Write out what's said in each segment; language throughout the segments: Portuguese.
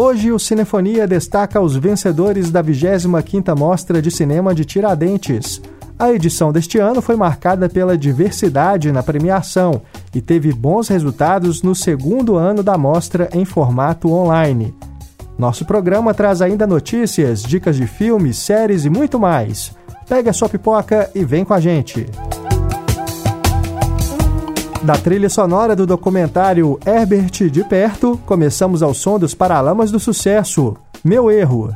Hoje o Cinefonia destaca os vencedores da 25ª Mostra de Cinema de Tiradentes. A edição deste ano foi marcada pela diversidade na premiação e teve bons resultados no segundo ano da mostra em formato online. Nosso programa traz ainda notícias, dicas de filmes, séries e muito mais. Pega a sua pipoca e vem com a gente. Da trilha sonora do documentário Herbert de Perto, começamos ao som dos Paralamas do Sucesso. Meu erro.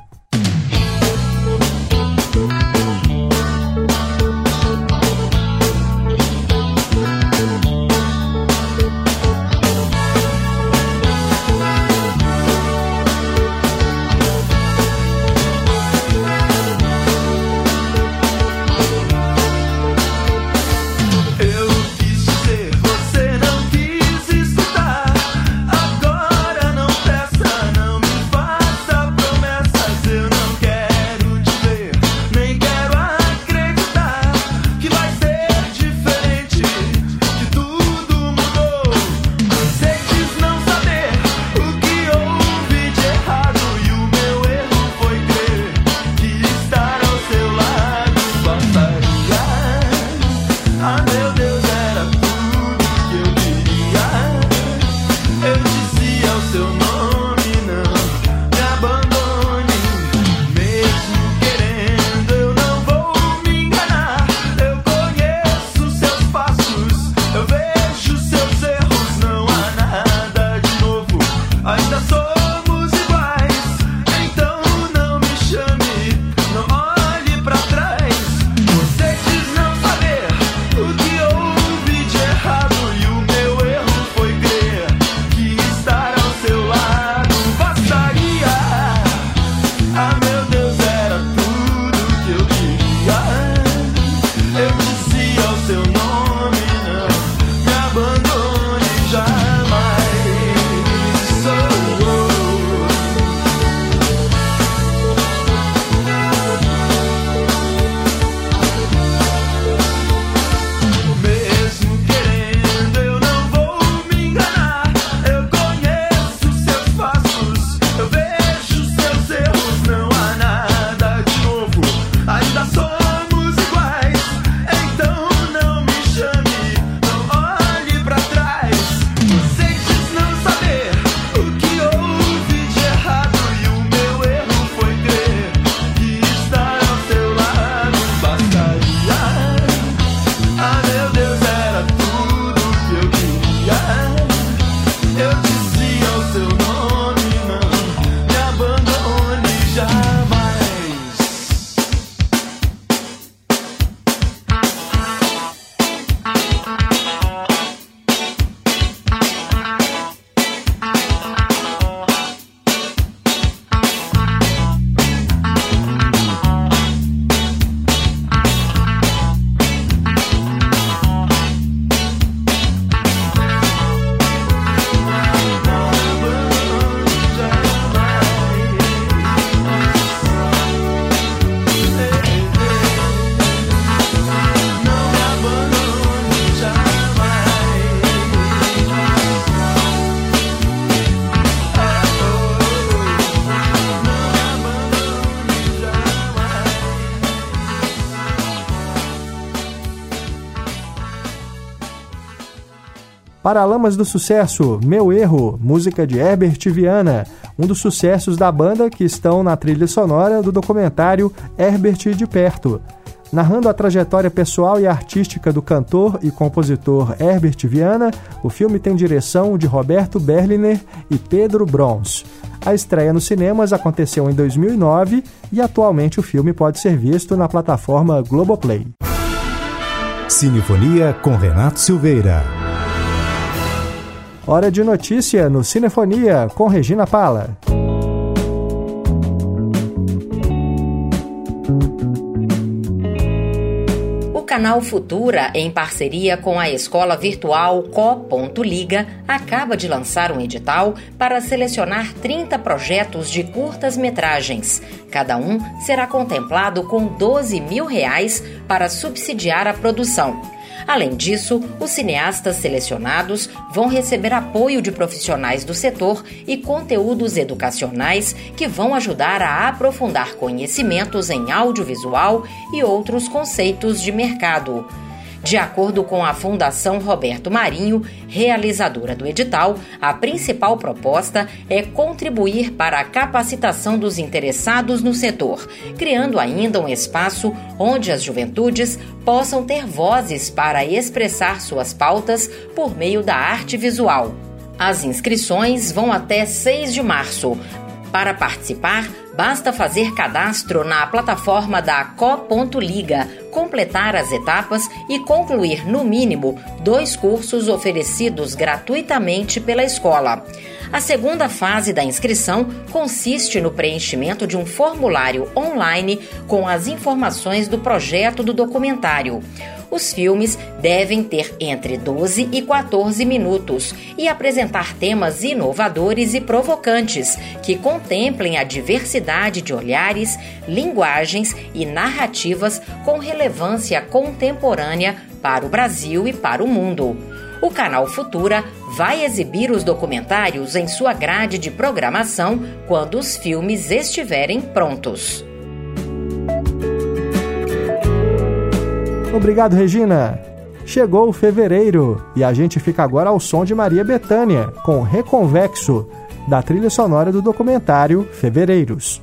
Paralamas do Sucesso, Meu Erro, música de Herbert Viana, um dos sucessos da banda que estão na trilha sonora do documentário Herbert de Perto. Narrando a trajetória pessoal e artística do cantor e compositor Herbert Viana, o filme tem direção de Roberto Berliner e Pedro Brons. A estreia nos cinemas aconteceu em 2009 e atualmente o filme pode ser visto na plataforma Globoplay. Cinefonia com Renato Silveira. Hora de notícia no Cinefonia com Regina Pala. canal Futura, em parceria com a escola virtual Co.liga, acaba de lançar um edital para selecionar 30 projetos de curtas metragens. Cada um será contemplado com 12 mil reais para subsidiar a produção. Além disso, os cineastas selecionados vão receber apoio de profissionais do setor e conteúdos educacionais que vão ajudar a aprofundar conhecimentos em audiovisual e outros conceitos de mercado. De acordo com a Fundação Roberto Marinho, realizadora do edital, a principal proposta é contribuir para a capacitação dos interessados no setor, criando ainda um espaço onde as juventudes possam ter vozes para expressar suas pautas por meio da arte visual. As inscrições vão até 6 de março. Para participar, basta fazer cadastro na plataforma da Co.liga, completar as etapas e concluir, no mínimo, dois cursos oferecidos gratuitamente pela escola. A segunda fase da inscrição consiste no preenchimento de um formulário online com as informações do projeto do documentário. Os filmes devem ter entre 12 e 14 minutos e apresentar temas inovadores e provocantes que contemplem a diversidade de olhares, linguagens e narrativas com relevância contemporânea para o Brasil e para o mundo. O canal Futura vai exibir os documentários em sua grade de programação quando os filmes estiverem prontos. Obrigado, Regina. Chegou fevereiro e a gente fica agora ao som de Maria Bethânia com Reconvexo, da trilha sonora do documentário Fevereiros.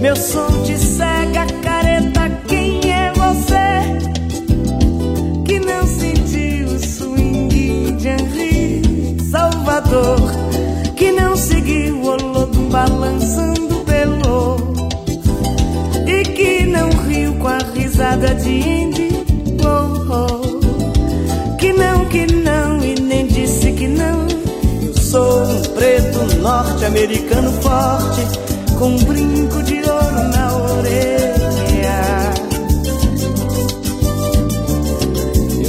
Meu som te cega, careta. Quem é você que não sentiu o swing de Henri Salvador? que não seguiu o lodo balançando pelo e que não riu com a risada de Indy. Oh, oh. Que não, que não e nem disse que não. Eu sou um preto norte-americano forte com um brinco de ouro na orelha.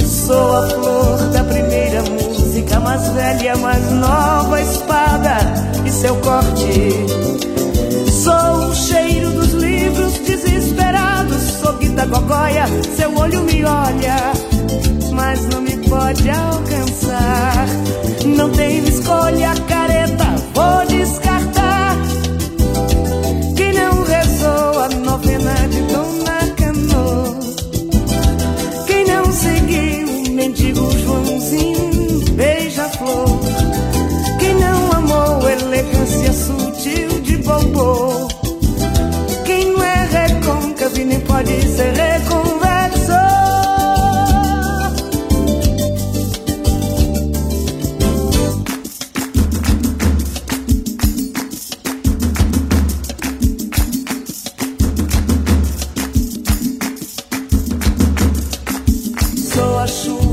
Eu sou a flor da primeira música mais velha, mais nova espada e seu corte. Sou o cheiro dos livros desesperados, sou guita gogóia, seu olho me olha, mas não me pode alcançar. Não tenho escolha, careta, vou Joãozinho, beija-flor. Quem não amou elegância sutil de bobo.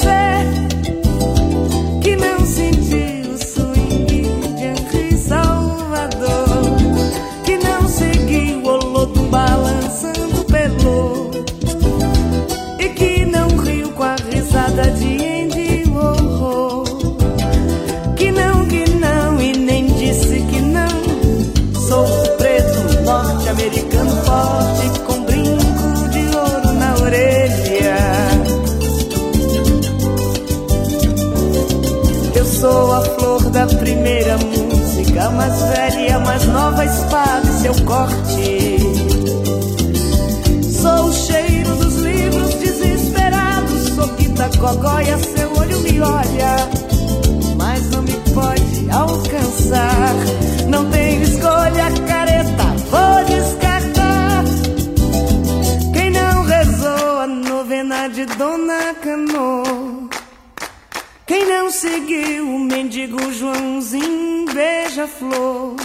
Quem da primeira música, mais velha, mais nova espada e seu corte. Sou o cheiro dos livros desesperados, sou Quita Gogóia, seu olho me olha, mas não me pode alcançar. Não tenho escolha, careta, vou descartar. Quem não rezou a novena de Dona Cano? Quem não seguiu o mendigo Joãozinho beija-flor?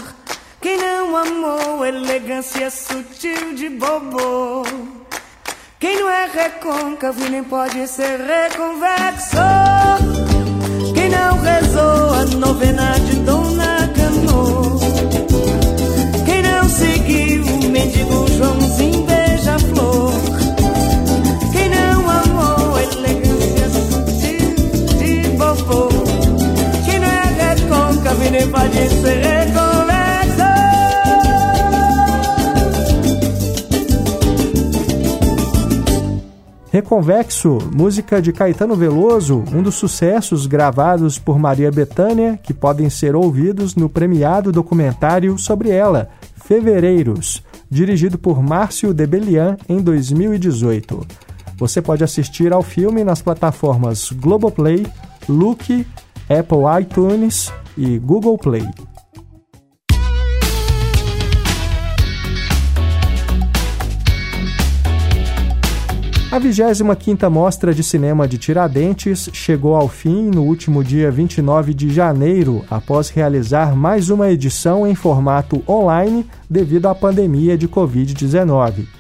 Quem não amou elegância sutil de bobo? Quem não é recôncavo nem pode ser reconvexo? Quem não rezou a novena de Dona Cano? Quem não seguiu o mendigo Joãozinho Reconvexo, música de Caetano Veloso, um dos sucessos gravados por Maria Bethânia, que podem ser ouvidos no premiado documentário sobre ela, Fevereiros, dirigido por Márcio Debelian em 2018. Você pode assistir ao filme nas plataformas Globoplay, Look, Apple iTunes e Google Play. A 25ª Mostra de Cinema de Tiradentes chegou ao fim no último dia 29 de janeiro, após realizar mais uma edição em formato online devido à pandemia de Covid-19.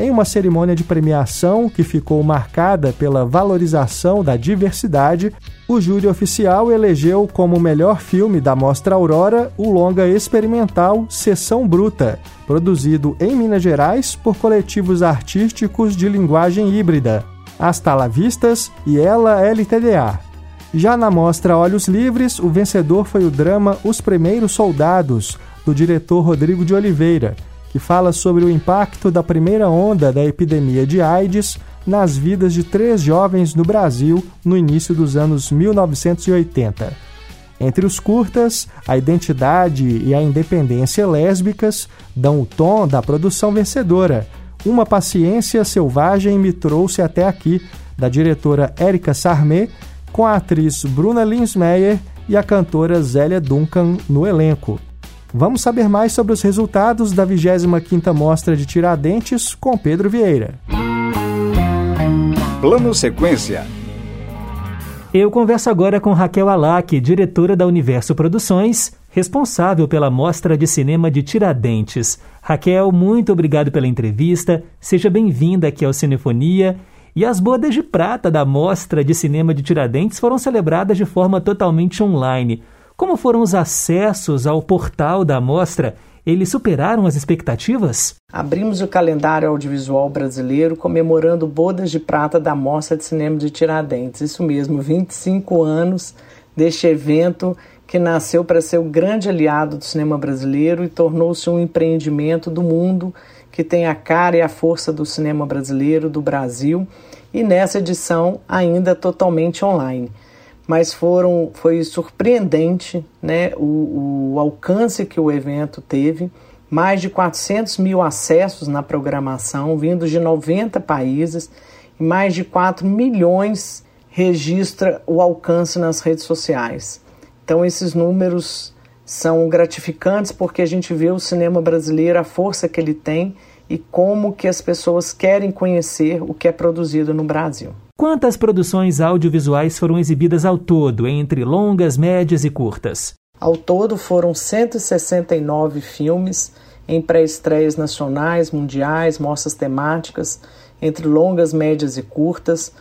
Em uma cerimônia de premiação que ficou marcada pela valorização da diversidade, o júri oficial elegeu como melhor filme da Mostra Aurora o longa experimental Sessão Bruta, produzido em Minas Gerais por coletivos artísticos de linguagem híbrida, As Talavistas e Ela LTDA. Já na mostra Olhos Livres, o vencedor foi o drama Os Primeiros Soldados, do diretor Rodrigo de Oliveira, que fala sobre o impacto da primeira onda da epidemia de AIDS nas vidas de três jovens no Brasil no início dos anos 1980. Entre os curtas, a identidade e a independência lésbicas dão o tom da produção vencedora. Uma paciência selvagem me trouxe até aqui, da diretora Érica Sarmé, com a atriz Bruna Linsmeyer e a cantora Zélia Duncan no elenco. Vamos saber mais sobre os resultados da 25ª Mostra de Tiradentes com Pedro Vieira. Plano Sequência. Eu converso agora com Raquel Alac, diretora da Universo Produções, responsável pela Mostra de Cinema de Tiradentes. Raquel, muito obrigado pela entrevista. Seja bem-vinda aqui ao Cinefonia. E as bodas de prata da Mostra de Cinema de Tiradentes foram celebradas de forma totalmente online. Como foram os acessos ao portal da amostra? Eles superaram as expectativas? Abrimos o calendário audiovisual brasileiro comemorando bodas de prata da Mostra de Cinema de Tiradentes. Isso mesmo, 25 anos deste evento que nasceu para ser o grande aliado do cinema brasileiro e tornou-se um empreendimento do mundo que tem a cara e a força do cinema brasileiro, do Brasil, e nessa edição ainda totalmente online mas foram, foi surpreendente né, o, o alcance que o evento teve. Mais de 400 mil acessos na programação, vindos de 90 países, e mais de 4 milhões registra o alcance nas redes sociais. Então, esses números são gratificantes porque a gente vê o cinema brasileiro, a força que ele tem e como que as pessoas querem conhecer o que é produzido no Brasil. Quantas produções audiovisuais foram exibidas ao todo, entre longas, médias e curtas? Ao todo foram 169 filmes em pré-estreias nacionais, mundiais, mostras temáticas, entre longas, médias e curtas,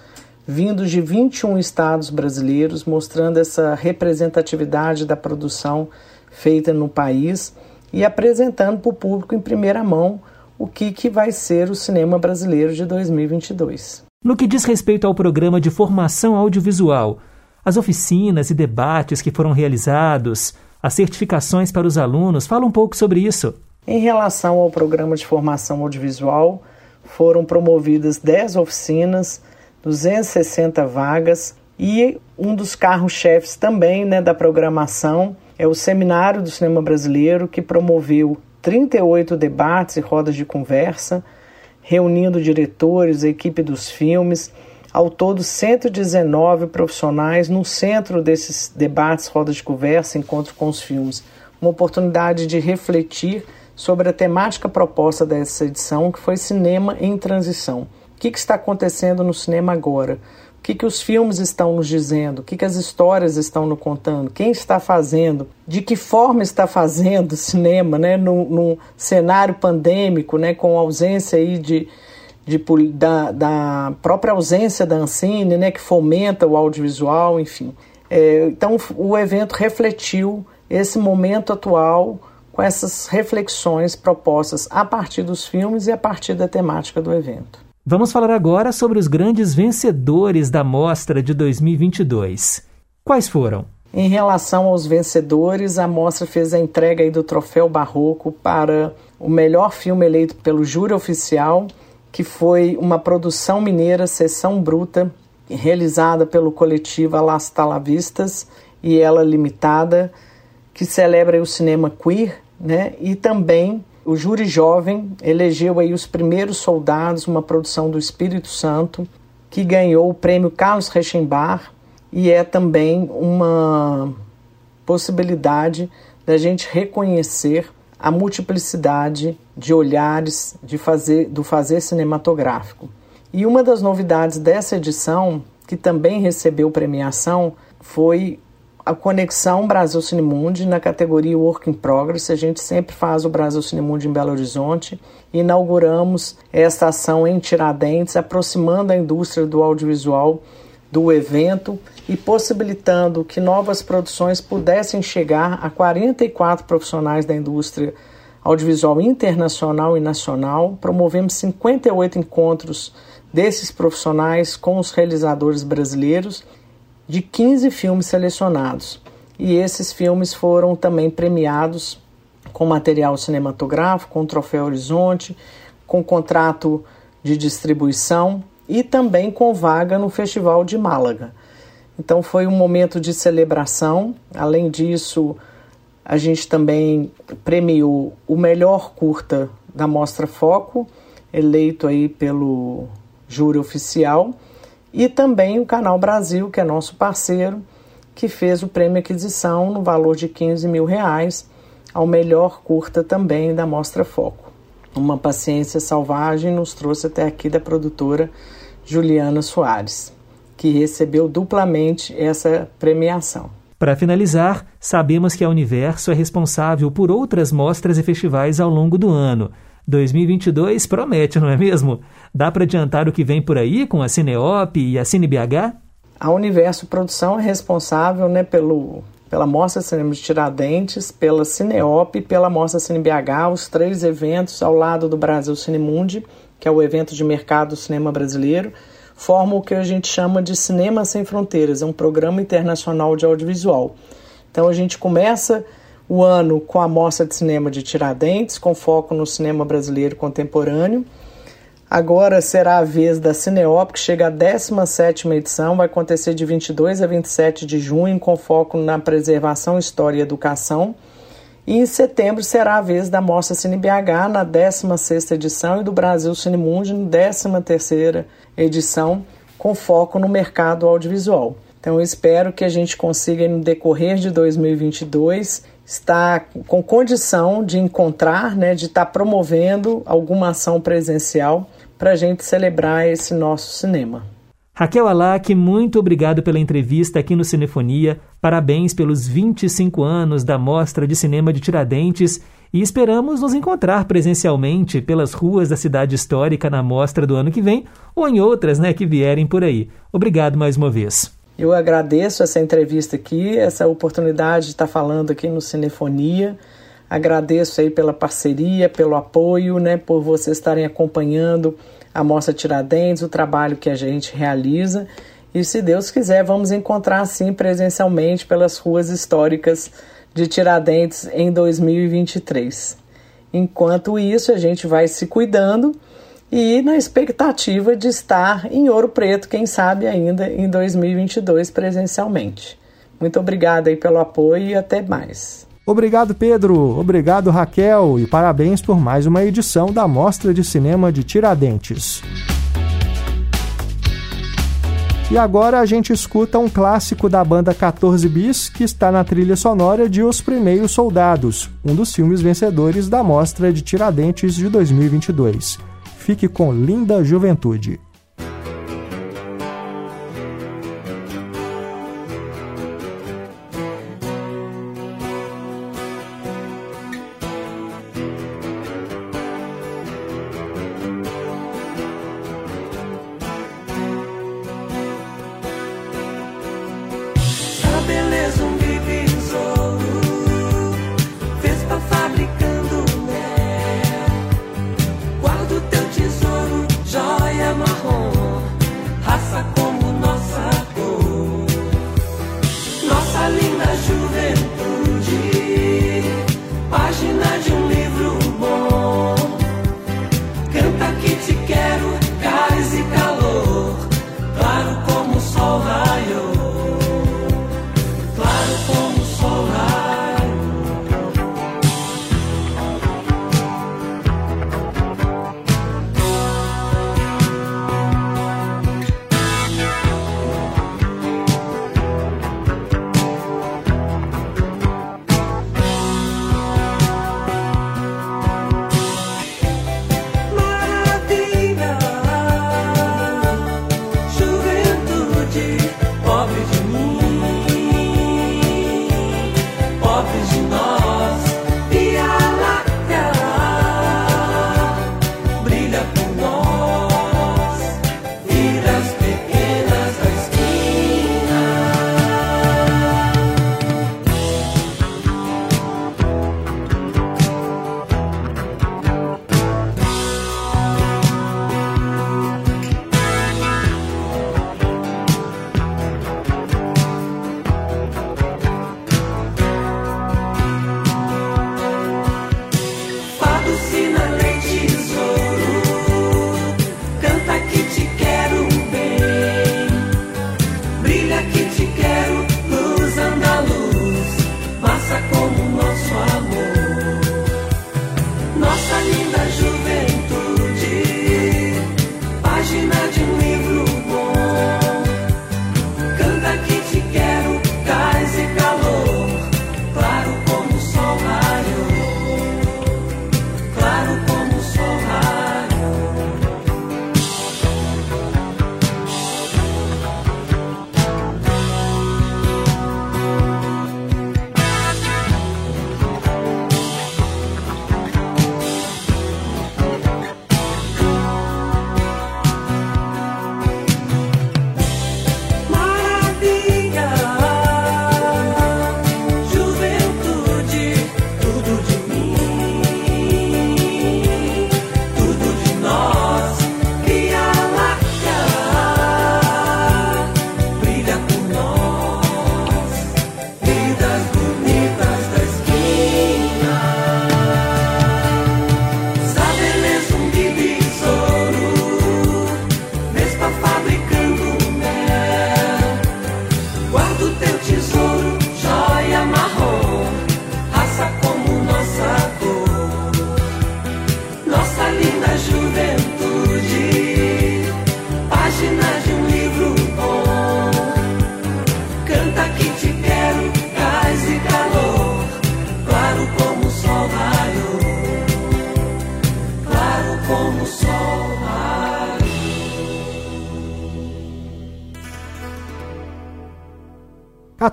vindos de 21 estados brasileiros, mostrando essa representatividade da produção feita no país e apresentando para o público em primeira mão o que, que vai ser o cinema brasileiro de 2022. No que diz respeito ao programa de formação audiovisual, as oficinas e debates que foram realizados, as certificações para os alunos, fala um pouco sobre isso. Em relação ao programa de formação audiovisual, foram promovidas 10 oficinas, 260 vagas e um dos carros-chefes também né, da programação é o Seminário do Cinema Brasileiro, que promoveu 38 debates e rodas de conversa, reunindo diretores, a equipe dos filmes, ao todo 119 profissionais no centro desses debates, rodas de conversa, encontros com os filmes. Uma oportunidade de refletir sobre a temática proposta dessa edição, que foi cinema em transição. O que, que está acontecendo no cinema agora? O que, que os filmes estão nos dizendo? O que, que as histórias estão nos contando? Quem está fazendo? De que forma está fazendo cinema, né? Num, num cenário pandêmico, né? Com ausência aí de, de, da, da própria ausência da Ancine, né? Que fomenta o audiovisual, enfim. É, então, o evento refletiu esse momento atual com essas reflexões propostas a partir dos filmes e a partir da temática do evento. Vamos falar agora sobre os grandes vencedores da mostra de 2022. Quais foram? Em relação aos vencedores, a mostra fez a entrega do troféu Barroco para o melhor filme eleito pelo júri oficial, que foi uma produção mineira Sessão Bruta, realizada pelo coletivo Las Talavistas e ela limitada, que celebra o cinema queer, né? E também o júri jovem elegeu aí os primeiros soldados, uma produção do Espírito Santo, que ganhou o prêmio Carlos Reichenbach e é também uma possibilidade da gente reconhecer a multiplicidade de olhares de fazer, do fazer cinematográfico. E uma das novidades dessa edição, que também recebeu premiação, foi a conexão Brasil Cinemundi na categoria Work in Progress. A gente sempre faz o Brasil Cinemundi em Belo Horizonte. Inauguramos esta ação em Tiradentes, aproximando a indústria do audiovisual do evento e possibilitando que novas produções pudessem chegar a 44 profissionais da indústria audiovisual internacional e nacional. Promovemos 58 encontros desses profissionais com os realizadores brasileiros de 15 filmes selecionados. E esses filmes foram também premiados com material cinematográfico, com troféu Horizonte, com contrato de distribuição e também com vaga no Festival de Málaga. Então foi um momento de celebração. Além disso, a gente também premiou o melhor curta da Mostra Foco, eleito aí pelo júri oficial e também o Canal Brasil, que é nosso parceiro, que fez o prêmio aquisição no valor de 15 mil reais ao melhor curta também da Mostra Foco. Uma paciência selvagem nos trouxe até aqui da produtora Juliana Soares, que recebeu duplamente essa premiação. Para finalizar, sabemos que a Universo é responsável por outras mostras e festivais ao longo do ano. 2022 promete, não é mesmo? Dá para adiantar o que vem por aí com a Cineop e a CineBH? A Universo Produção é responsável né, pelo, pela Mostra Cinema de Tiradentes, pela Cineop e pela Mostra CineBH, os três eventos ao lado do Brasil Cinemundi, que é o evento de mercado do cinema brasileiro, formam o que a gente chama de Cinema Sem Fronteiras, é um programa internacional de audiovisual. Então a gente começa o ano com a Mostra de Cinema de Tiradentes, com foco no cinema brasileiro contemporâneo. Agora será a vez da Cineop, que chega à 17ª edição, vai acontecer de 22 a 27 de junho, com foco na preservação, história e educação. E em setembro será a vez da Mostra CineBH, na 16ª edição, e do Brasil Cinemundi, na 13ª edição, com foco no mercado audiovisual. Então eu espero que a gente consiga, no decorrer de 2022, está com condição de encontrar, né, de estar tá promovendo alguma ação presencial para a gente celebrar esse nosso cinema. Raquel Alac, muito obrigado pela entrevista aqui no Cinefonia. Parabéns pelos 25 anos da Mostra de Cinema de Tiradentes e esperamos nos encontrar presencialmente pelas ruas da cidade histórica na mostra do ano que vem ou em outras né, que vierem por aí. Obrigado mais uma vez. Eu agradeço essa entrevista aqui, essa oportunidade de estar falando aqui no Cinefonia. Agradeço aí pela parceria, pelo apoio, né, por vocês estarem acompanhando a Mostra Tiradentes, o trabalho que a gente realiza. E se Deus quiser, vamos encontrar sim presencialmente pelas ruas históricas de Tiradentes em 2023. Enquanto isso, a gente vai se cuidando e na expectativa de estar em Ouro Preto, quem sabe ainda em 2022 presencialmente. Muito obrigada aí pelo apoio e até mais. Obrigado, Pedro. Obrigado, Raquel. E parabéns por mais uma edição da Mostra de Cinema de Tiradentes. E agora a gente escuta um clássico da banda 14 Bis que está na trilha sonora de Os Primeiros Soldados, um dos filmes vencedores da Mostra de Tiradentes de 2022. Fique com Linda Juventude.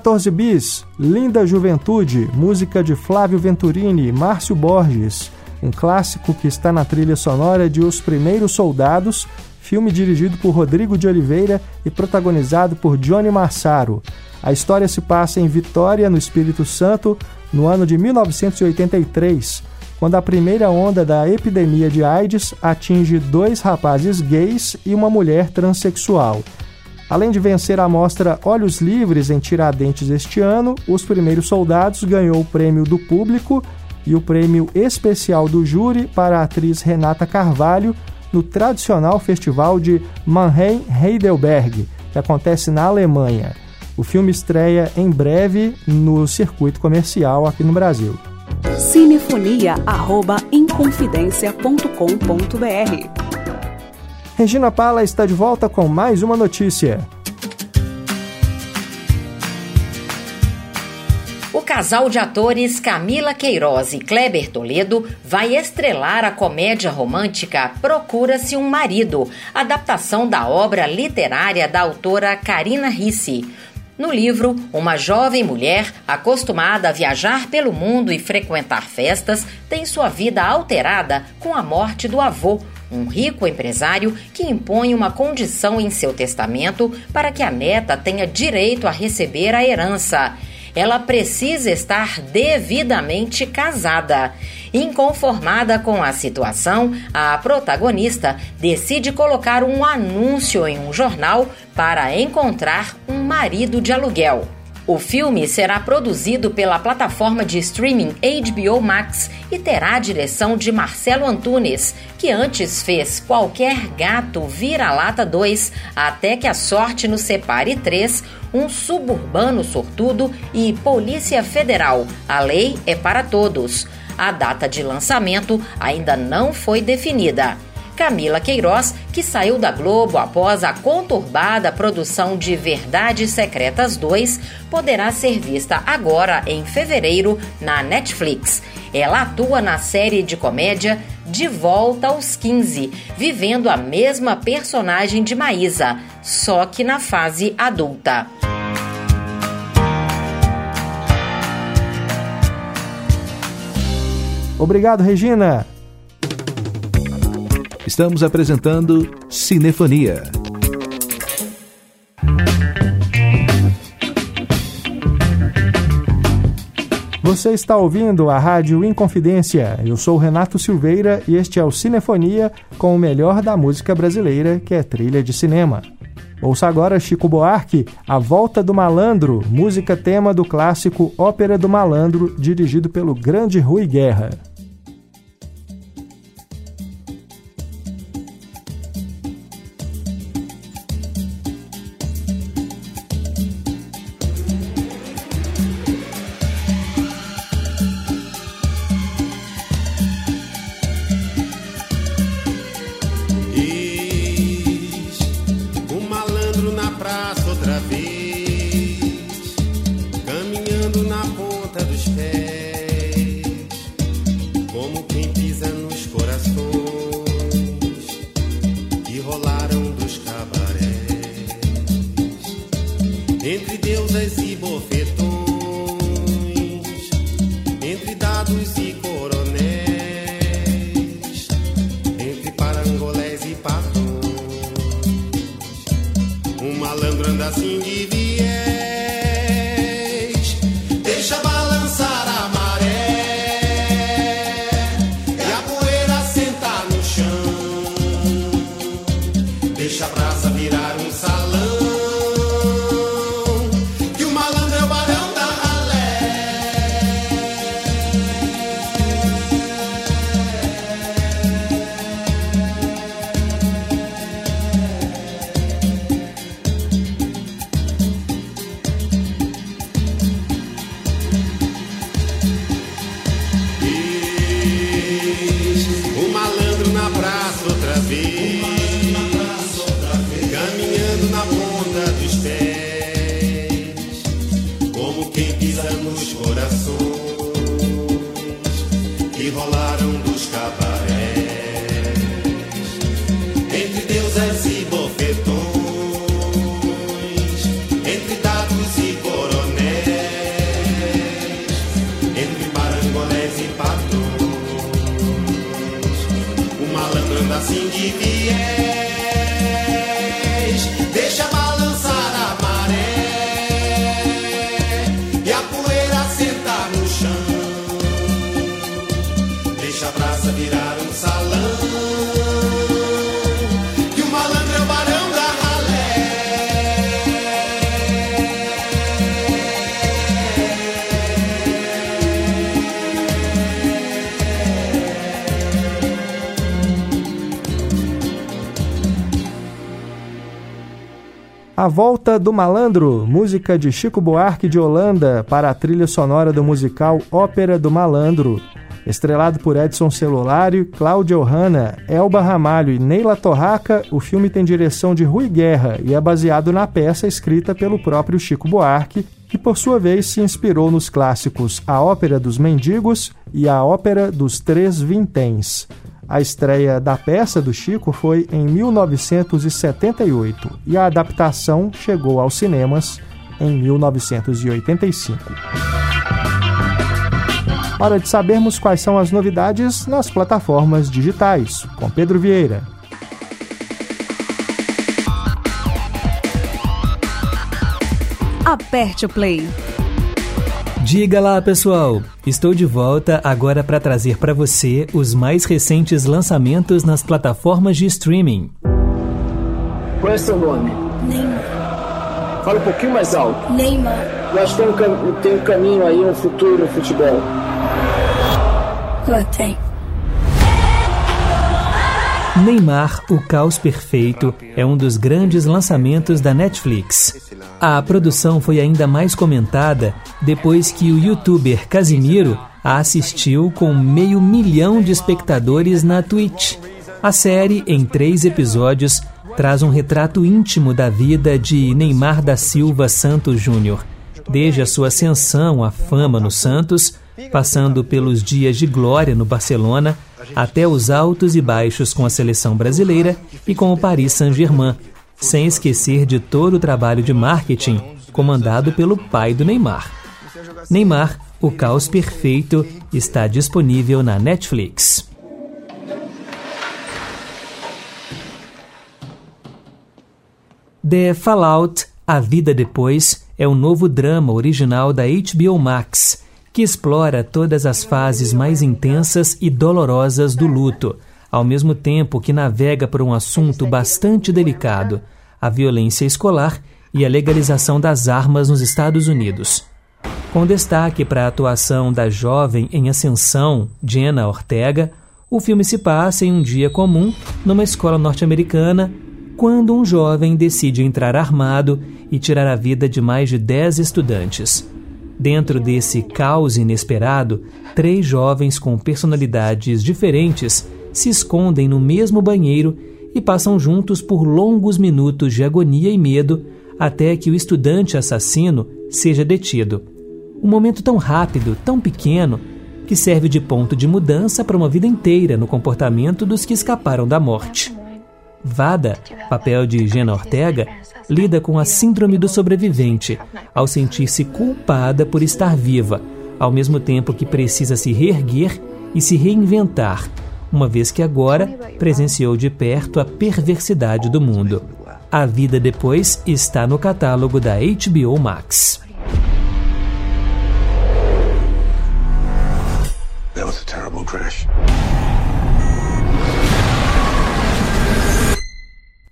14 bis, Linda Juventude, música de Flávio Venturini e Márcio Borges, um clássico que está na trilha sonora de Os Primeiros Soldados, filme dirigido por Rodrigo de Oliveira e protagonizado por Johnny Massaro. A história se passa em Vitória, no Espírito Santo, no ano de 1983, quando a primeira onda da epidemia de AIDS atinge dois rapazes gays e uma mulher transexual. Além de vencer a mostra Olhos Livres em Tiradentes este ano, Os Primeiros Soldados ganhou o prêmio do público e o prêmio especial do júri para a atriz Renata Carvalho, no tradicional festival de Mannheim Heidelberg, que acontece na Alemanha. O filme estreia em breve no circuito comercial aqui no Brasil. Cinefonia@inconfidencia.com.br Regina Pala está de volta com mais uma notícia. O casal de atores Camila Queiroz e Kleber Toledo vai estrelar a comédia romântica Procura-se um Marido, adaptação da obra literária da autora Karina Risse. No livro, uma jovem mulher, acostumada a viajar pelo mundo e frequentar festas, tem sua vida alterada com a morte do avô, um rico empresário que impõe uma condição em seu testamento para que a neta tenha direito a receber a herança ela precisa estar devidamente casada. Inconformada com a situação, a protagonista decide colocar um anúncio em um jornal para encontrar um marido de aluguel. O filme será produzido pela plataforma de streaming HBO Max e terá a direção de Marcelo Antunes, que antes fez Qualquer Gato Vira-Lata 2, Até que a Sorte nos Separe 3, Um Suburbano Sortudo e Polícia Federal, A Lei é para Todos. A data de lançamento ainda não foi definida. Camila Queiroz, que saiu da Globo após a conturbada produção de Verdades Secretas 2, poderá ser vista agora em fevereiro na Netflix. Ela atua na série de comédia De Volta aos 15, vivendo a mesma personagem de Maísa, só que na fase adulta. Obrigado, Regina. Estamos apresentando Cinefonia. Você está ouvindo a Rádio Inconfidência. Eu sou Renato Silveira e este é o Cinefonia com o melhor da música brasileira, que é trilha de cinema. Ouça agora Chico Buarque, A Volta do Malandro, música tema do clássico Ópera do Malandro, dirigido pelo grande Rui Guerra. se enrolaram dos cabarés. Entre deuses e bofetões, entre dados e coronéis, entre barangolés e patrões, o malandro anda assim de vier. A Volta do Malandro, música de Chico Buarque de Holanda para a trilha sonora do musical Ópera do Malandro. Estrelado por Edson Celulari, Cláudia Ohana, Elba Ramalho e Neila Torraca, o filme tem direção de Rui Guerra e é baseado na peça escrita pelo próprio Chico Buarque, que por sua vez se inspirou nos clássicos A Ópera dos Mendigos e A Ópera dos Três Vinténs. A estreia da peça do Chico foi em 1978 e a adaptação chegou aos cinemas em 1985. Hora de sabermos quais são as novidades nas plataformas digitais, com Pedro Vieira. Aperte o play. Diga lá, pessoal! Estou de volta agora para trazer para você os mais recentes lançamentos nas plataformas de streaming. Qual é seu nome? Neymar. Fala um pouquinho mais alto. Neymar. Eu acho que tem um, tem um caminho aí, um futuro no futebol. Eu tenho. Neymar, o Caos Perfeito, é um dos grandes lançamentos da Netflix. A produção foi ainda mais comentada depois que o youtuber Casimiro a assistiu com meio milhão de espectadores na Twitch. A série, em três episódios, traz um retrato íntimo da vida de Neymar da Silva Santos Júnior, desde a sua ascensão à fama no Santos, passando pelos dias de glória no Barcelona, até os altos e baixos com a seleção brasileira e com o Paris Saint-Germain, sem esquecer de todo o trabalho de marketing comandado pelo pai do Neymar. Neymar, o caos perfeito, está disponível na Netflix. The Fallout A Vida Depois é um novo drama original da HBO Max que explora todas as fases mais intensas e dolorosas do luto, ao mesmo tempo que navega por um assunto bastante delicado: a violência escolar e a legalização das armas nos Estados Unidos. Com destaque para a atuação da jovem em ascensão, Jenna Ortega, o filme se passa em um dia comum numa escola norte-americana quando um jovem decide entrar armado e tirar a vida de mais de 10 estudantes. Dentro desse caos inesperado, três jovens com personalidades diferentes se escondem no mesmo banheiro e passam juntos por longos minutos de agonia e medo até que o estudante assassino seja detido. Um momento tão rápido, tão pequeno, que serve de ponto de mudança para uma vida inteira no comportamento dos que escaparam da morte. Vada, papel de Jenna Ortega, lida com a síndrome do sobrevivente, ao sentir-se culpada por estar viva, ao mesmo tempo que precisa se reerguer e se reinventar, uma vez que agora presenciou de perto a perversidade do mundo. A Vida Depois está no catálogo da HBO Max. That was a terrible crash.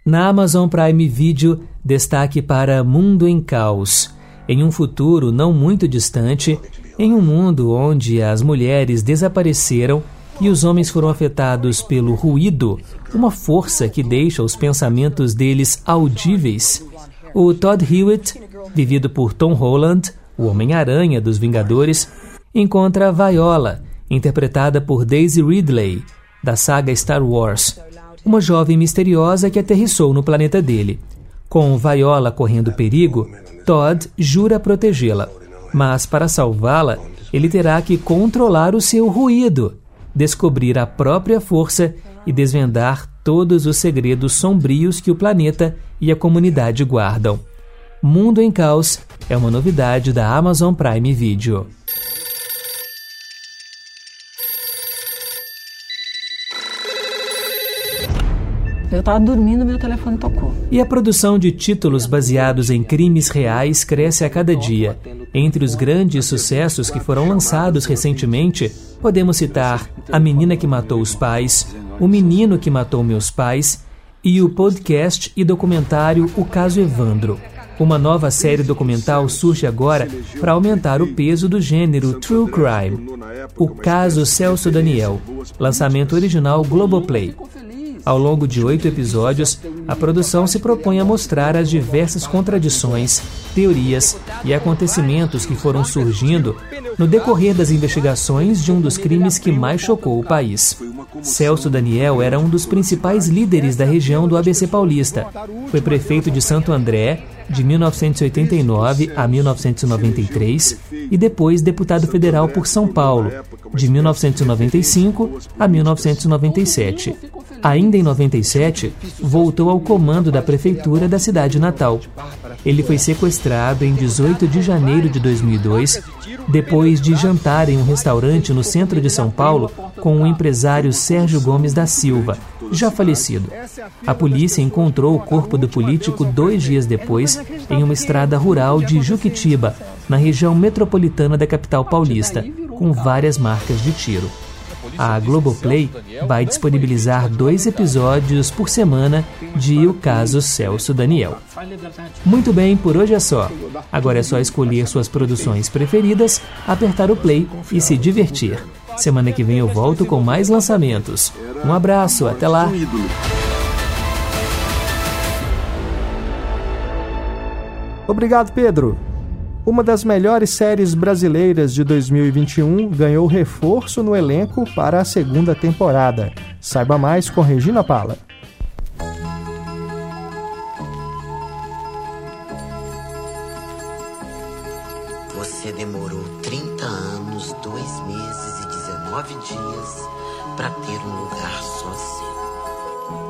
Na Amazon Prime Video, destaque para Mundo em Caos. Em um futuro não muito distante, em um mundo onde as mulheres desapareceram e os homens foram afetados pelo ruído, uma força que deixa os pensamentos deles audíveis, o Todd Hewitt, vivido por Tom Holland, o Homem-Aranha dos Vingadores, encontra Viola, interpretada por Daisy Ridley, da saga Star Wars uma jovem misteriosa que aterrissou no planeta dele. Com Viola correndo perigo, Todd jura protegê-la, mas para salvá-la, ele terá que controlar o seu ruído, descobrir a própria força e desvendar todos os segredos sombrios que o planeta e a comunidade guardam. Mundo em Caos é uma novidade da Amazon Prime Video. Eu estava dormindo, meu telefone tocou. E a produção de títulos baseados em crimes reais cresce a cada dia. Entre os grandes sucessos que foram lançados recentemente, podemos citar A Menina que Matou os Pais, O Menino que Matou Meus Pais e o podcast e documentário O Caso Evandro. Uma nova série documental surge agora para aumentar o peso do gênero True Crime. O Caso Celso Daniel, lançamento original Globoplay. Ao longo de oito episódios, a produção se propõe a mostrar as diversas contradições, teorias e acontecimentos que foram surgindo no decorrer das investigações de um dos crimes que mais chocou o país. Celso Daniel era um dos principais líderes da região do ABC Paulista. Foi prefeito de Santo André de 1989 a 1993 e depois deputado federal por São Paulo, de 1995 a 1997. Ainda em 97, voltou ao comando da prefeitura da cidade natal. Ele foi sequestrado em 18 de janeiro de 2002, depois de jantar em um restaurante no centro de São Paulo com o empresário Sérgio Gomes da Silva, já falecido. A polícia encontrou o corpo do político dois dias depois em uma estrada rural de Juquitiba, na região metropolitana da capital paulista, com várias marcas de tiro a Globoplay vai disponibilizar dois episódios por semana de O Caso Celso Daniel. Muito bem, por hoje é só. Agora é só escolher suas produções preferidas, apertar o play e se divertir. Semana que vem eu volto com mais lançamentos. Um abraço, até lá! Obrigado, Pedro. Uma das melhores séries brasileiras de 2021 ganhou reforço no elenco para a segunda temporada. Saiba mais com Regina Pala. Você demorou 30 anos, 2 meses e 19 dias para ter um lugar sozinho.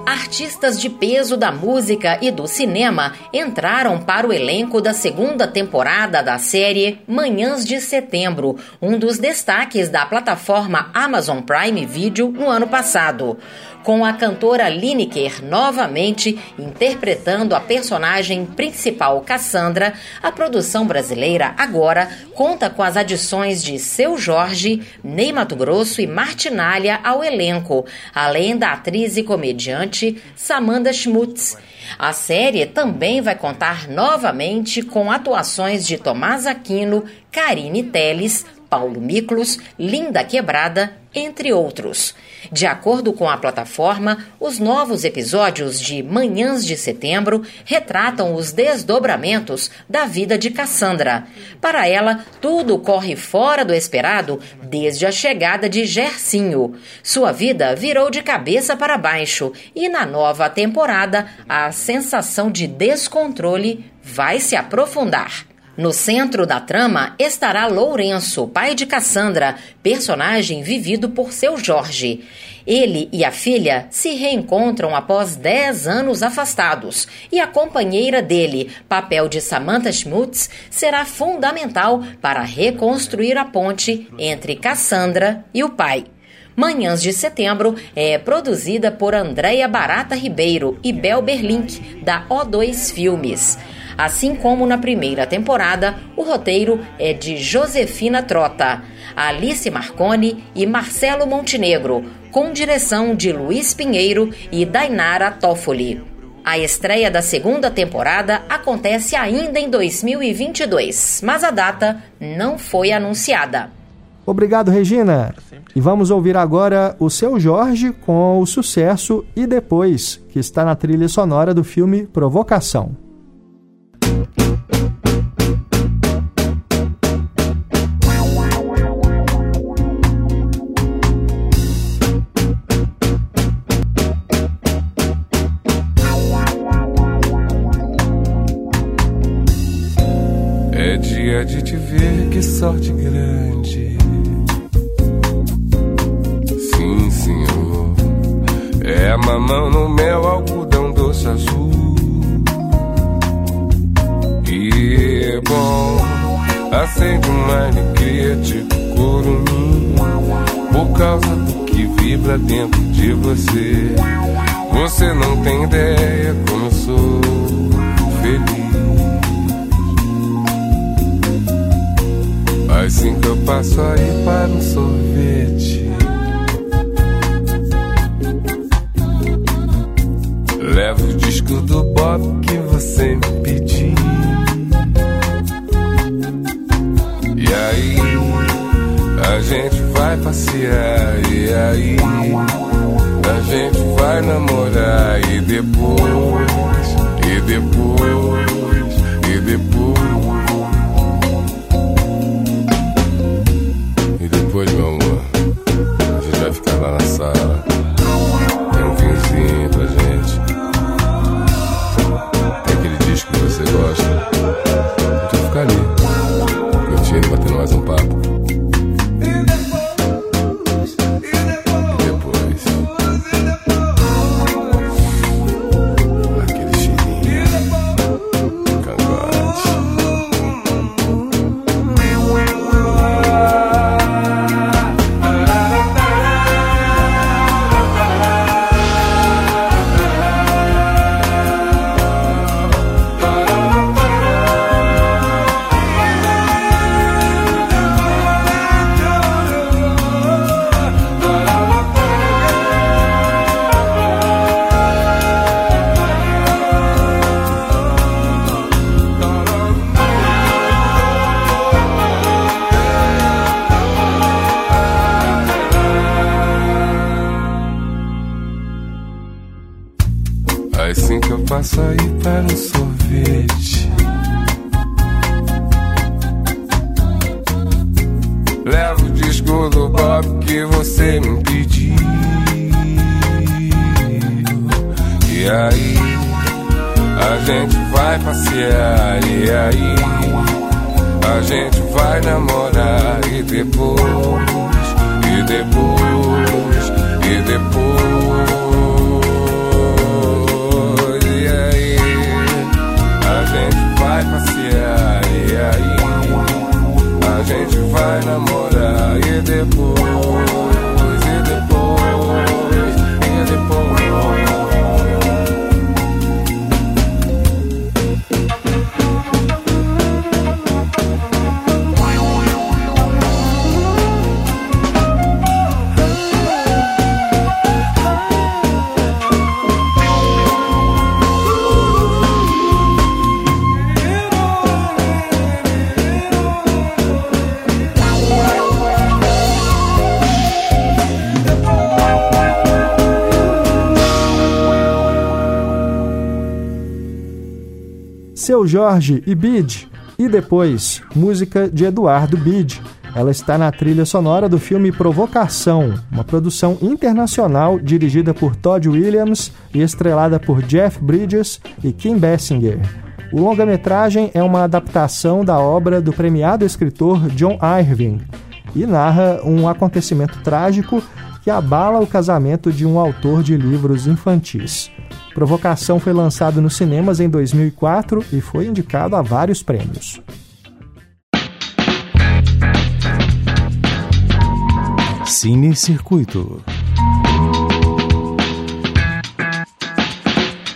Artistas de peso da música e do cinema entraram para o elenco da segunda temporada da série Manhãs de Setembro, um dos destaques da plataforma Amazon Prime Video no ano passado com a cantora Lineker novamente interpretando a personagem principal Cassandra, a produção brasileira agora conta com as adições de Seu Jorge, Ney Mato Grosso e Martinalha ao elenco, além da atriz e comediante Samantha Schmutz. A série também vai contar novamente com atuações de Tomás Aquino, Karine Teles, Paulo Miklos, Linda Quebrada, entre outros. De acordo com a plataforma, os novos episódios de Manhãs de Setembro retratam os desdobramentos da vida de Cassandra. Para ela, tudo corre fora do esperado desde a chegada de Gercinho. Sua vida virou de cabeça para baixo e na nova temporada a sensação de descontrole vai se aprofundar. No centro da trama estará Lourenço, pai de Cassandra, personagem vivido por seu Jorge. Ele e a filha se reencontram após 10 anos afastados e a companheira dele, papel de Samantha Schmutz, será fundamental para reconstruir a ponte entre Cassandra e o pai. Manhãs de Setembro é produzida por Andréia Barata Ribeiro e Bel Berlink, da O2 Filmes. Assim como na primeira temporada, o roteiro é de Josefina Trota, Alice Marconi e Marcelo Montenegro, com direção de Luiz Pinheiro e Dainara Toffoli. A estreia da segunda temporada acontece ainda em 2022, mas a data não foi anunciada. Obrigado, Regina. E vamos ouvir agora o seu Jorge com o sucesso E Depois, que está na trilha sonora do filme Provocação. De te ver, que sorte grande. Sim, senhor. É mamão no mel, algodão doce azul. E é bom, acende uma alegria tipo curumim. Por causa do que vibra dentro de você. Você não tem ideia como eu sou feliz. Assim que eu passo aí para um sorvete. Levo o disco do Bob que você me pediu. E aí, a gente vai passear. E aí, a gente vai namorar. E depois depois, e depois. Seu Jorge e Bid. E depois, música de Eduardo Bid. Ela está na trilha sonora do filme Provocação, uma produção internacional dirigida por Todd Williams e estrelada por Jeff Bridges e Kim Basinger. O longa-metragem é uma adaptação da obra do premiado escritor John Irving e narra um acontecimento trágico que abala o casamento de um autor de livros infantis. Provocação foi lançado nos cinemas em 2004 e foi indicado a vários prêmios. Cine Circuito.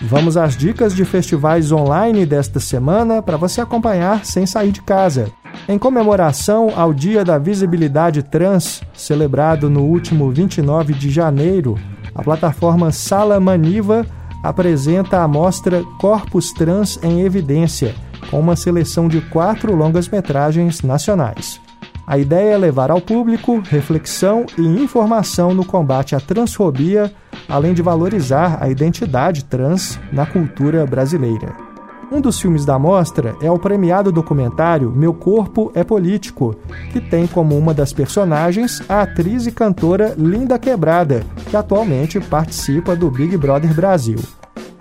Vamos às dicas de festivais online desta semana para você acompanhar sem sair de casa. Em comemoração ao Dia da Visibilidade Trans, celebrado no último 29 de janeiro, a plataforma Sala Maniva apresenta a mostra Corpus Trans em Evidência, com uma seleção de quatro longas-metragens nacionais. A ideia é levar ao público reflexão e informação no combate à transfobia, além de valorizar a identidade trans na cultura brasileira. Um dos filmes da mostra é o premiado documentário Meu Corpo é Político, que tem como uma das personagens a atriz e cantora Linda Quebrada, que atualmente participa do Big Brother Brasil.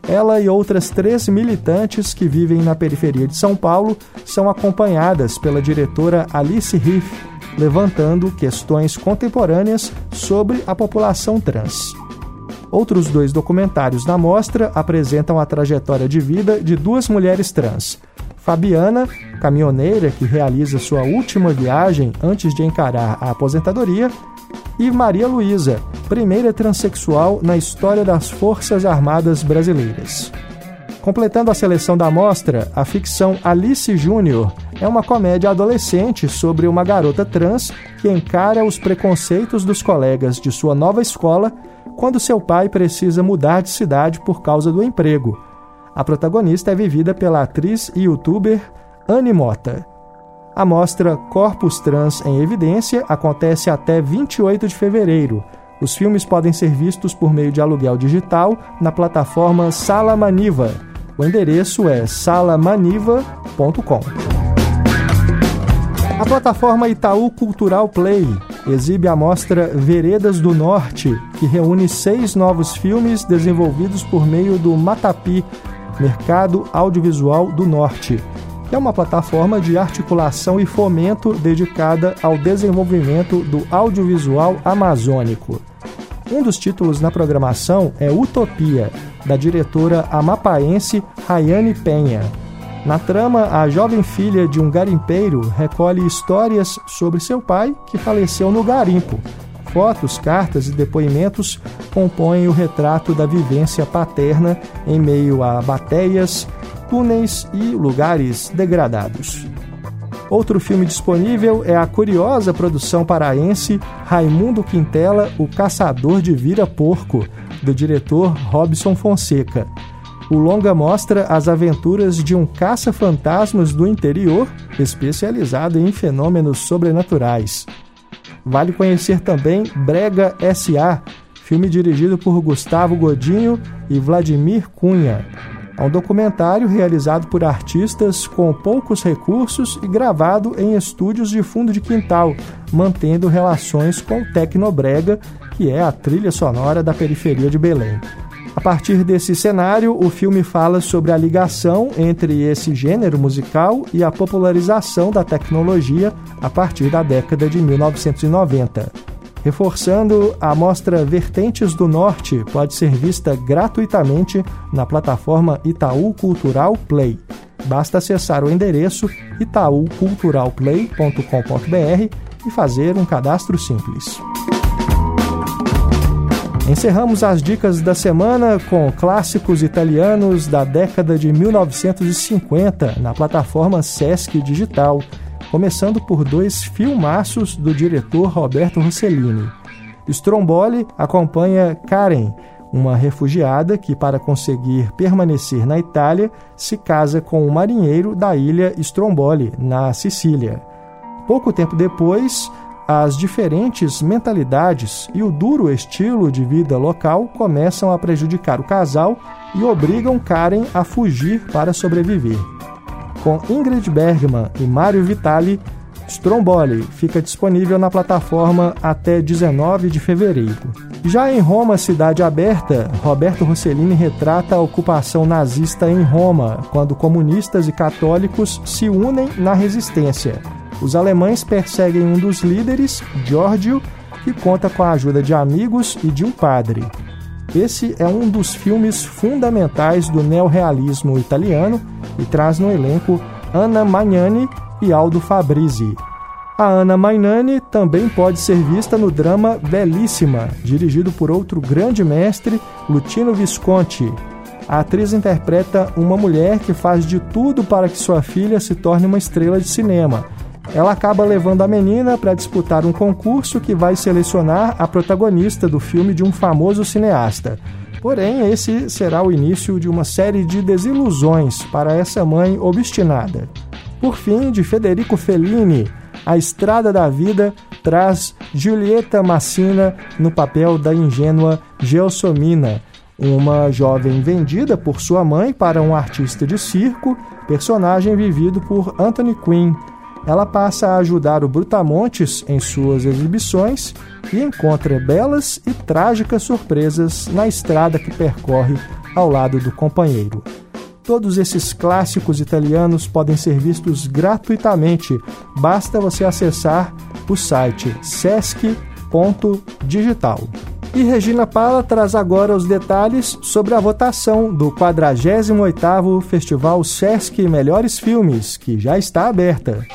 Ela e outras três militantes que vivem na periferia de São Paulo são acompanhadas pela diretora Alice Riff, levantando questões contemporâneas sobre a população trans. Outros dois documentários da mostra apresentam a trajetória de vida de duas mulheres trans. Fabiana, caminhoneira que realiza sua última viagem antes de encarar a aposentadoria, e Maria Luísa, primeira transexual na história das Forças Armadas Brasileiras. Completando a seleção da mostra, a ficção Alice Júnior é uma comédia adolescente sobre uma garota trans que encara os preconceitos dos colegas de sua nova escola quando seu pai precisa mudar de cidade por causa do emprego. A protagonista é vivida pela atriz e youtuber Anne Mota. A mostra Corpus Trans em Evidência acontece até 28 de fevereiro. Os filmes podem ser vistos por meio de aluguel digital na plataforma Sala Maniva. O endereço é salamaniva.com. A plataforma Itaú Cultural Play exibe a mostra Veredas do Norte, que reúne seis novos filmes desenvolvidos por meio do Matapi, Mercado Audiovisual do Norte, é uma plataforma de articulação e fomento dedicada ao desenvolvimento do audiovisual amazônico. Um dos títulos na programação é Utopia, da diretora amapaense Rayane Penha. Na trama, a jovem filha de um garimpeiro recolhe histórias sobre seu pai que faleceu no garimpo. Fotos, cartas e depoimentos compõem o retrato da vivência paterna em meio a bateias, túneis e lugares degradados. Outro filme disponível é a curiosa produção paraense Raimundo Quintela, O Caçador de Vira Porco, do diretor Robson Fonseca. O longa mostra as aventuras de um caça-fantasmas do interior especializado em fenômenos sobrenaturais. Vale conhecer também Brega S.A., filme dirigido por Gustavo Godinho e Vladimir Cunha. É um documentário realizado por artistas com poucos recursos e gravado em estúdios de fundo de quintal, mantendo relações com Tecnobrega, que é a trilha sonora da periferia de Belém. A partir desse cenário, o filme fala sobre a ligação entre esse gênero musical e a popularização da tecnologia a partir da década de 1990. Reforçando, a mostra Vertentes do Norte pode ser vista gratuitamente na plataforma Itaú Cultural Play. Basta acessar o endereço itauculturalplay.com.br e fazer um cadastro simples. Encerramos as dicas da semana com clássicos italianos da década de 1950 na plataforma Sesc Digital, começando por dois filmaços do diretor Roberto Rossellini. Stromboli acompanha Karen, uma refugiada que, para conseguir permanecer na Itália, se casa com um marinheiro da ilha Stromboli, na Sicília. Pouco tempo depois, as diferentes mentalidades e o duro estilo de vida local começam a prejudicar o casal e obrigam Karen a fugir para sobreviver. Com Ingrid Bergman e Mário Vitali, Stromboli fica disponível na plataforma até 19 de fevereiro. Já em Roma, Cidade Aberta, Roberto Rossellini retrata a ocupação nazista em Roma, quando comunistas e católicos se unem na resistência os alemães perseguem um dos líderes, Giorgio, que conta com a ajuda de amigos e de um padre. Esse é um dos filmes fundamentais do neorrealismo italiano e traz no elenco Anna Magnani e Aldo Fabrizi. A Anna Magnani também pode ser vista no drama Belíssima, dirigido por outro grande mestre, Lutino Visconti. A atriz interpreta uma mulher que faz de tudo para que sua filha se torne uma estrela de cinema, ela acaba levando a menina para disputar um concurso que vai selecionar a protagonista do filme de um famoso cineasta. Porém, esse será o início de uma série de desilusões para essa mãe obstinada. Por fim, de Federico Fellini, A Estrada da Vida traz Giulietta Massina no papel da ingênua Gelsomina, uma jovem vendida por sua mãe para um artista de circo, personagem vivido por Anthony Quinn ela passa a ajudar o Brutamontes em suas exibições e encontra belas e trágicas surpresas na estrada que percorre ao lado do companheiro. Todos esses clássicos italianos podem ser vistos gratuitamente, basta você acessar o site sesc.digital. E Regina Pala traz agora os detalhes sobre a votação do 48º Festival Sesc Melhores Filmes, que já está aberta.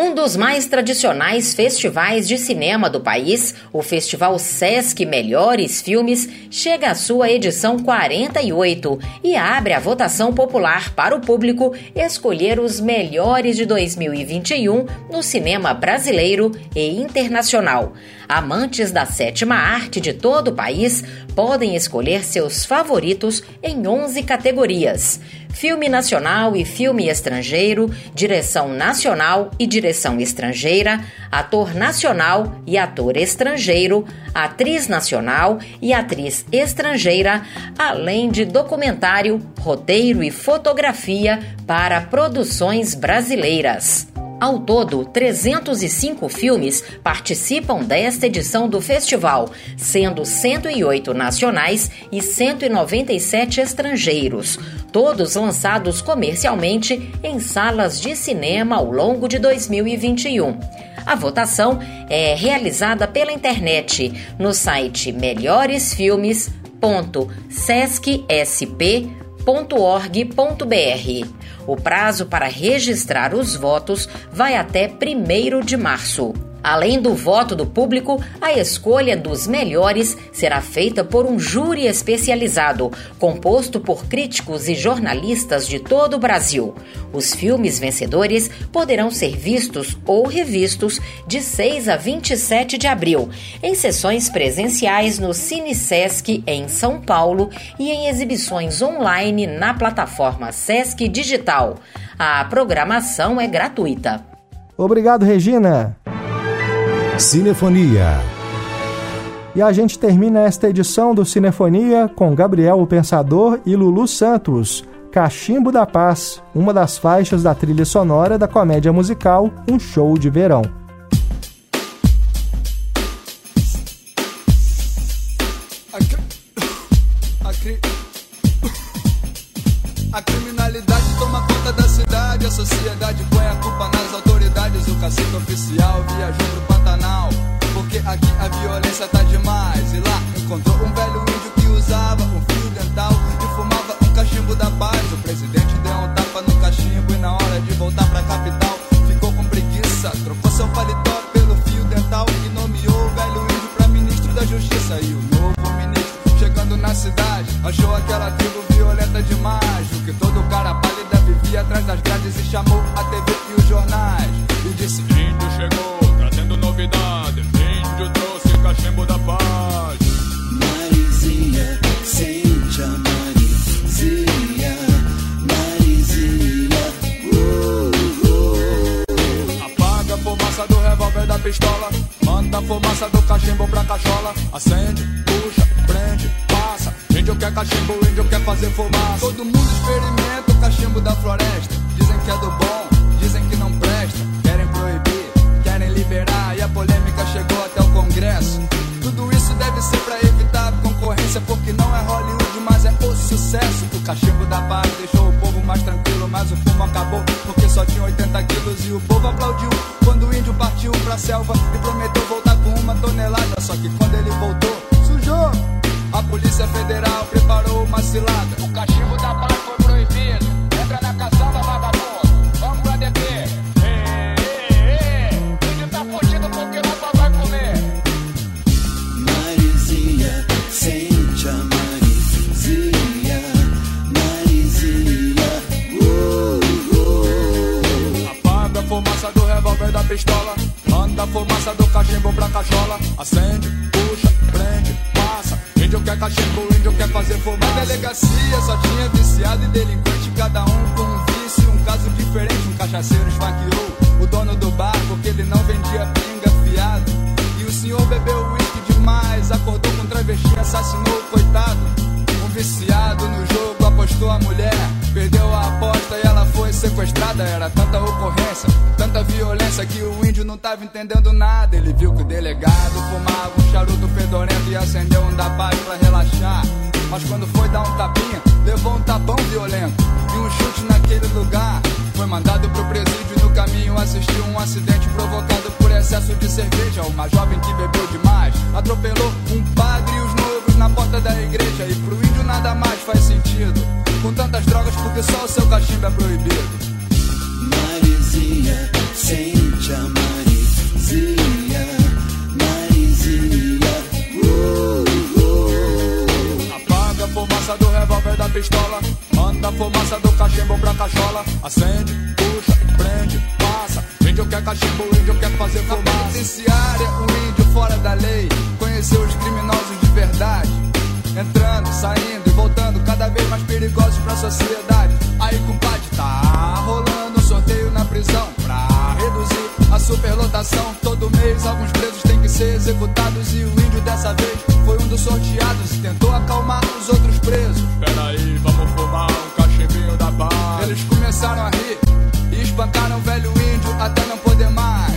Um dos mais tradicionais festivais de cinema do país, o Festival Sesc Melhores Filmes, chega à sua edição 48 e abre a votação popular para o público escolher os melhores de 2021 no cinema brasileiro e internacional. Amantes da sétima arte de todo o país podem escolher seus favoritos em 11 categorias filme nacional e filme estrangeiro, direção nacional e direção estrangeira, ator nacional e ator estrangeiro, atriz nacional e atriz estrangeira, além de documentário, roteiro e fotografia para produções brasileiras. Ao todo, 305 filmes participam desta edição do festival, sendo 108 nacionais e 197 estrangeiros, todos lançados comercialmente em salas de cinema ao longo de 2021. A votação é realizada pela internet no site melhoresfilmes.sescsp.org.br. O prazo para registrar os votos vai até 1 de março. Além do voto do público, a escolha dos melhores será feita por um júri especializado, composto por críticos e jornalistas de todo o Brasil. Os filmes vencedores poderão ser vistos ou revistos de 6 a 27 de abril, em sessões presenciais no Cine Sesc em São Paulo e em exibições online na plataforma Sesc Digital. A programação é gratuita. Obrigado, Regina. Cinefonia. E a gente termina esta edição do Cinefonia com Gabriel o Pensador e Lulu Santos, Cachimbo da Paz, uma das faixas da trilha sonora da comédia musical Um Show de Verão. A violência tá demais. Preparou uma cilada. O cachimbo da e delinquente. Cada um com um vício, um caso diferente. Um cachaceiro esfaqueou o dono do bar porque ele não vendia pinga fiado. E o senhor bebeu uísque demais. Acordou com travesti, assassinou o coitado. Um viciado no jogo apostou a mulher. Perdeu a aposta e ela foi sequestrada. Era tanta ocorrência, tanta violência que o índio não tava entendendo nada. Ele viu que o delegado fumava um charuto fedorento e acendeu um da paz pra relaxar. Mas quando foi dar um tapinha, levou um tapão violento e um chute naquele lugar. Foi mandado pro presídio e no caminho assistiu um acidente provocado por excesso de cerveja. Uma jovem que bebeu demais atropelou um padre e os noivos na porta da igreja. E pro índio nada mais faz sentido. Com tantas drogas, porque só o seu cachimbo é proibido. Marizinha, sente a Marizinha, pistola. Manda fumaça do cachimbo pra cachola. Acende, puxa, prende, passa. Índio quer cachimbo, índio quer fazer fumaça. Na penitenciária, o índio fora da lei. Conheceu os criminosos de verdade. Entrando, saindo e voltando, cada vez mais perigosos pra sociedade. Aí, compadre, tá rolando sorteio na prisão pra reduzir a superlotação. Todo mês, alguns deputados e o índio dessa vez foi um dos sorteados e tentou acalmar os outros presos. Peraí, vamos fumar um cachimbinho da barra. Eles começaram a rir e espancaram o velho índio até não poder mais.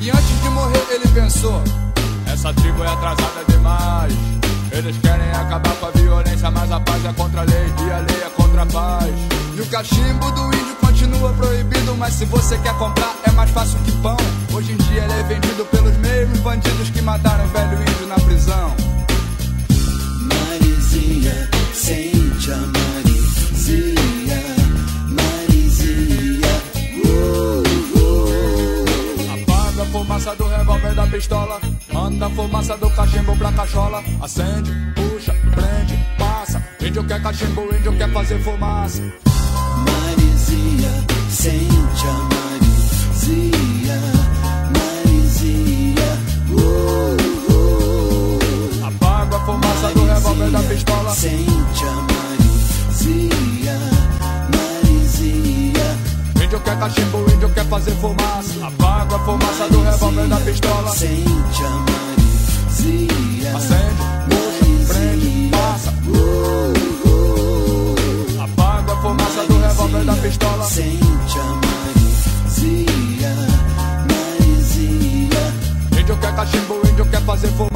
E antes de morrer ele pensou: essa tribo é atrasada demais. Eles querem acabar com a violência, mas a paz é contra a lei e a lei é contra a paz. E o cachimbo do índio continua proibido, mas se você quer comprar é mais fácil que pão. Hoje em dia ele é vendido pelos mesmos bandidos que mataram o velho índio na prisão. Marizinha, sente a Marizinha, Marizinha, uh, uh. Apaga a fumaça do revólver da pistola, manda a fumaça do cachimbo pra cachola. Acende, puxa, prende, passa. Índio quer cachimbo, índio quer fazer fumaça. Revólver da pistola. Sente a Marizinha, Marizinha. Índio quer cachimbo, índio quer fazer fumaça. Apaga a fumaça do revólver da pistola. Sente a Marizinha, Acende, puxa, prende, passa. uh, uh. Apaga a fumaça do revólver da pistola. Sente a Marizinha, Marizinha. Índio quer cachimbo, índio quer fazer fumaça.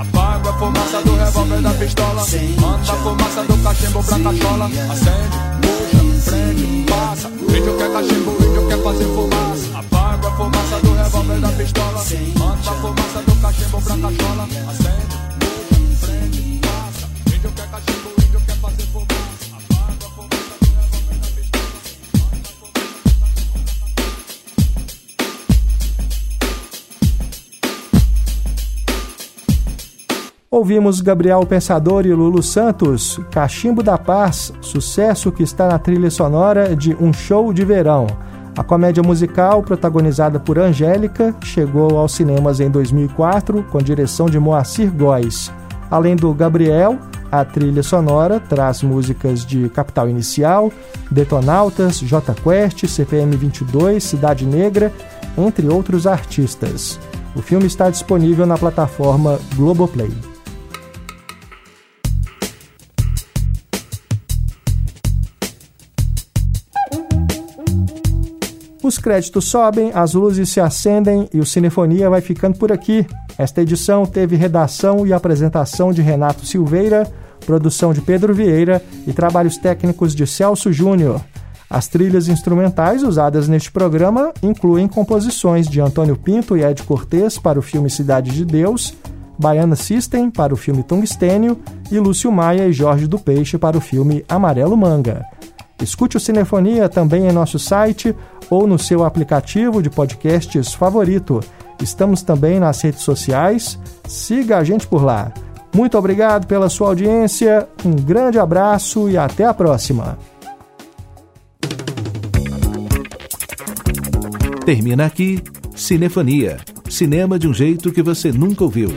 Apaga a fumaça do revólver da pistola. Manda a fumaça do cachimbo pra cachola. Acende, puxa, prende, passa. Índio quer cachimbo, índio quer fazer fumaça. Apaga a fumaça do revólver da pistola. Manda a fumaça do cachimbo pra cachola. Acende, Ouvimos Gabriel Pensador e Lulu Santos, Cachimbo da Paz, sucesso que está na trilha sonora de Um Show de Verão. A comédia musical, protagonizada por Angélica, chegou aos cinemas em 2004 com direção de Moacir Góes. Além do Gabriel, a trilha sonora traz músicas de Capital Inicial, Detonautas, J Quest, CPM 22, Cidade Negra, entre outros artistas. O filme está disponível na plataforma Globoplay. Os créditos sobem, as luzes se acendem e o Cinefonia vai ficando por aqui. Esta edição teve redação e apresentação de Renato Silveira, produção de Pedro Vieira e trabalhos técnicos de Celso Júnior. As trilhas instrumentais usadas neste programa incluem composições de Antônio Pinto e Ed Cortez para o filme Cidade de Deus, Baiana System para o filme Tungstênio e Lúcio Maia e Jorge do Peixe para o filme Amarelo Manga. Escute o Cinefonia também em nosso site ou no seu aplicativo de podcasts favorito. Estamos também nas redes sociais. Siga a gente por lá. Muito obrigado pela sua audiência, um grande abraço e até a próxima. Termina aqui Cinefonia. Cinema de um jeito que você nunca ouviu.